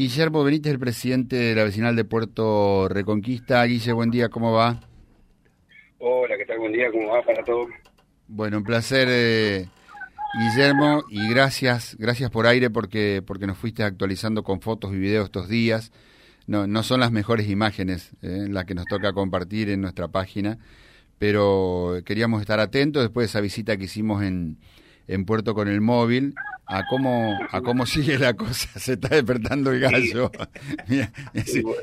Guillermo Benítez, el presidente de la vecinal de Puerto Reconquista. Guille, buen día, ¿cómo va? Hola, ¿qué tal? Buen día, ¿cómo va para todos? Bueno, un placer, eh, Guillermo, y gracias, gracias por aire porque, porque nos fuiste actualizando con fotos y videos estos días. No, no son las mejores imágenes eh, las que nos toca compartir en nuestra página, pero queríamos estar atentos después de esa visita que hicimos en, en Puerto con el móvil a cómo a cómo sigue la cosa. Se está despertando el gallo.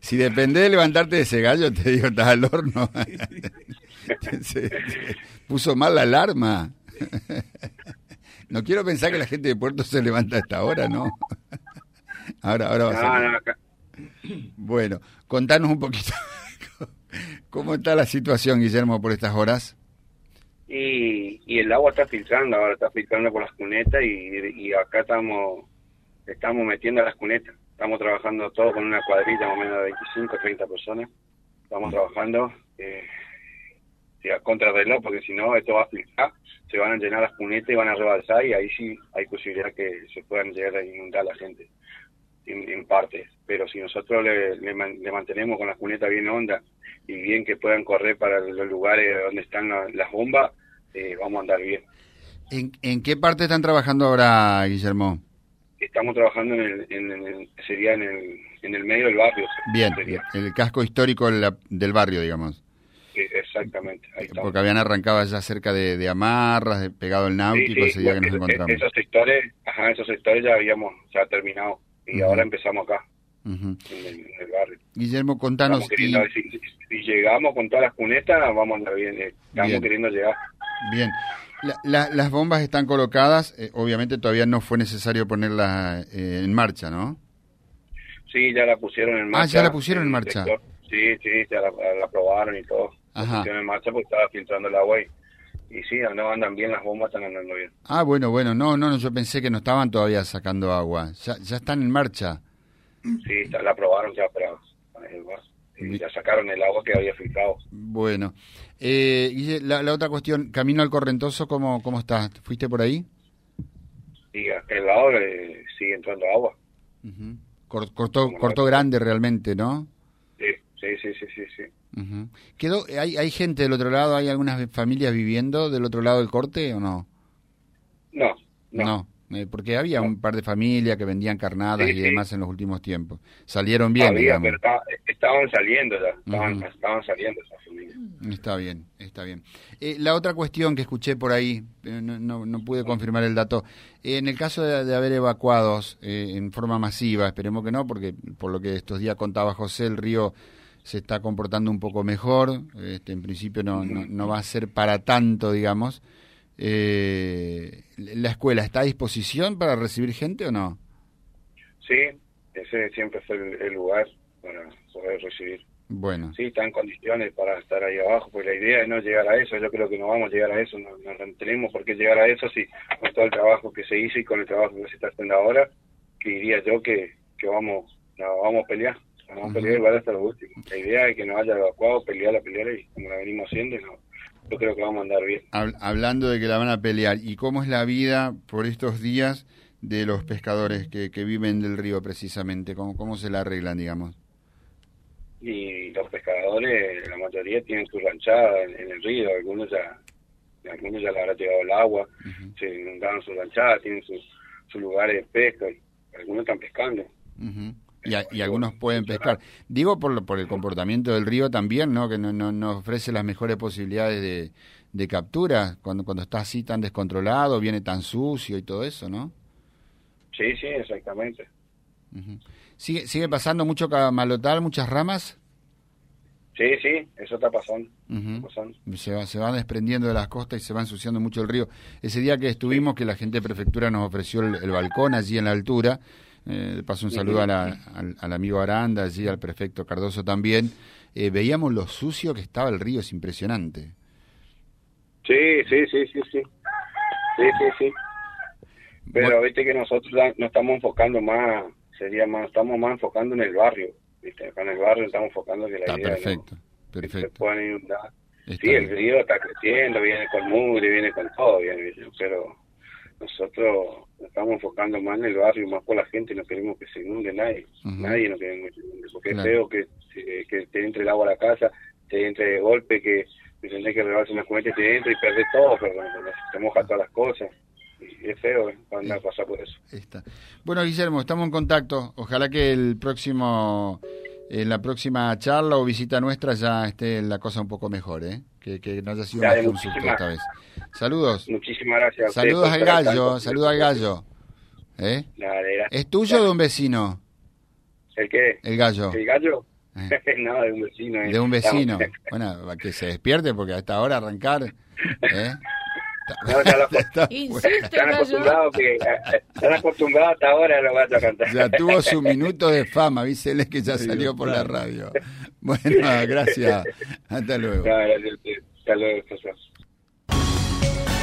si, depende de levantarte de ese gallo, te digo, estás al horno. se, puso mal la alarma. No quiero pensar que la gente de Puerto se levanta a esta hora, ¿no? Ahora, ahora va a ser. Bueno, contanos un poquito cómo está la situación, Guillermo, por estas horas. Y, y el agua está filtrando, ahora está filtrando por las cunetas y, acá estamos estamos metiendo a las cunetas. Estamos trabajando todo con una cuadrilla más o menos de 25 30 personas. Estamos trabajando eh, a contrarreloj, porque si no, esto va a filtrar, se van a llenar las cunetas y van a rebalsar y ahí sí hay posibilidad que se puedan llegar a inundar la gente en, parte. Pero si nosotros le, le, mantenemos con las cunetas bien honda y bien que puedan correr para los lugares donde están las bombas, eh, vamos a andar bien. ¿En, ¿En, qué parte están trabajando ahora, Guillermo? Estamos trabajando en el, en sería en el, en el medio del barrio. Bien, el casco histórico del, barrio, digamos. Sí, exactamente. Ahí Porque habían arrancado ya cerca de, Amarras, de pegado el náutico, ese día que nos encontramos. Esos sectores, ajá, esos sectores ya habíamos ya terminado y ahora empezamos acá, en, el, barrio. Guillermo, contanos. si, llegamos con todas las cunetas, vamos a andar bien, eh, estamos queriendo llegar. Bien. las bombas están colocadas, eh, obviamente todavía no fue necesario ponerlas eh, en marcha, ¿no? Sí, ya la pusieron en marcha. Ah, ya la pusieron en marcha. Sí, sí, ya la, la probaron y todo. La pusieron en marcha porque estaba filtrando el agua y, y sí, no andan bien las bombas, están andando bien. Ah, bueno, bueno, no, no, yo pensé que no estaban todavía sacando agua. Ya, ya están en marcha. Sí, la probaron ya, pero ya sacaron el agua que había filtrado. Bueno. Eh, y la, la, otra cuestión, camino al Correntoso, ¿cómo, cómo está? ¿Fuiste por ahí? Sí, a aquel lado eh, sigue entrando agua. cortó, cortó grande realmente, ¿no? Sí, sí, sí, sí, sí. sí. ¿Quedó, hay, ¿Hay gente del otro lado? ¿Hay algunas familias viviendo del otro lado del corte o no? No, no. no. Eh, porque había un par de familias que vendían carnadas y demás en los últimos tiempos. Salieron bien, digamos. estaban saliendo ya, estaban, saliendo esas familias. Está bien, está bien. Eh, la otra cuestión que escuché por ahí, eh, no, no, pude confirmar el dato, en el caso de, haber evacuados en forma masiva, esperemos que no, porque por lo que estos días contaba José, el río se está comportando un poco mejor, este, en principio no, no, no va a ser para tanto, digamos. Eh, ¿La escuela está a disposición para recibir gente o no? Sí, ese siempre es el, lugar para poder recibir. Bueno. Sí, está en condiciones para estar ahí abajo, pues la idea es no llegar a eso, yo creo que no vamos a llegar a eso, no, tenemos por qué llegar a eso si con todo el trabajo que se hizo y con el trabajo que se está haciendo ahora, que diría yo que, que vamos, vamos a pelear, vamos a pelear igual hasta lo último. La idea es que nos haya evacuado, pelear la pelear y como la venimos haciendo, no, yo creo que vamos a andar bien. Hablando de que la van a pelear, ¿y cómo es la vida por estos días de los pescadores que, que viven del río precisamente? ¿Cómo, ¿Cómo se la arreglan, digamos? Y los pescadores, la mayoría tienen su ranchada en, el río, algunos ya algunos ya le habrá llegado el agua, se inundaron su ranchada, tienen sus su lugares de pesca, algunos están pescando. Y, algunos pueden pescar. Digo por, por el comportamiento del río también, ¿no? Que no, no, ofrece las mejores posibilidades de, de, captura cuando, cuando está así tan descontrolado, viene tan sucio y todo eso, ¿no? Sí, sí, exactamente. ¿Sigue, ¿Sigue pasando mucho malotal, muchas ramas? Sí, sí, eso está pasando. Se, va, se van desprendiendo de las costas y se va ensuciando mucho el río. Ese día que estuvimos, que la gente de prefectura nos ofreció el balcón allí en la altura, eh, paso un saludo a al, amigo Aranda, allí al prefecto Cardoso también. Eh, veíamos lo sucio que estaba el río, es impresionante. Sí, sí, sí, sí, sí. Sí, sí, sí. Pero viste que nosotros no estamos enfocando más, sería más, estamos más enfocando en el barrio. ¿viste? Acá en el barrio estamos enfocando que la idea perfecto, perfecto. Sí, el río está creciendo, viene con mugre, viene con todo, viene, pero nosotros nos estamos enfocando más en el barrio, más por la gente, no queremos que se inunde nadie, nadie no queremos que se inunde, porque es feo que, que te entre el agua a la casa, te entre de golpe, que tenés que rebarse una cuneta y te entra y perdés todo, pero te moja todas las cosas. Y es feo eh, cuando pasa por eso. Está. Bueno, Guillermo, estamos en contacto. Ojalá que el próximo en la próxima charla o visita nuestra ya esté la cosa un poco mejor, ¿eh? Que, que no haya sido una consulta esta vez. Saludos. Muchísimas gracias. Saludos al gallo, saludos al gallo. ¿Eh? ¿Es tuyo o de un vecino? ¿El qué? El gallo. ¿El gallo? Eh. no, de un vecino. De un vecino. Bueno, que se despierte porque hasta ahora arrancar. ¿eh? No, están acostumbrados que están acostumbrados hasta ahora lo vas a cantar. Ya tuvo su minuto de fama, avísele que ya salió por la radio. Bueno, gracias. Hasta luego. Hasta luego,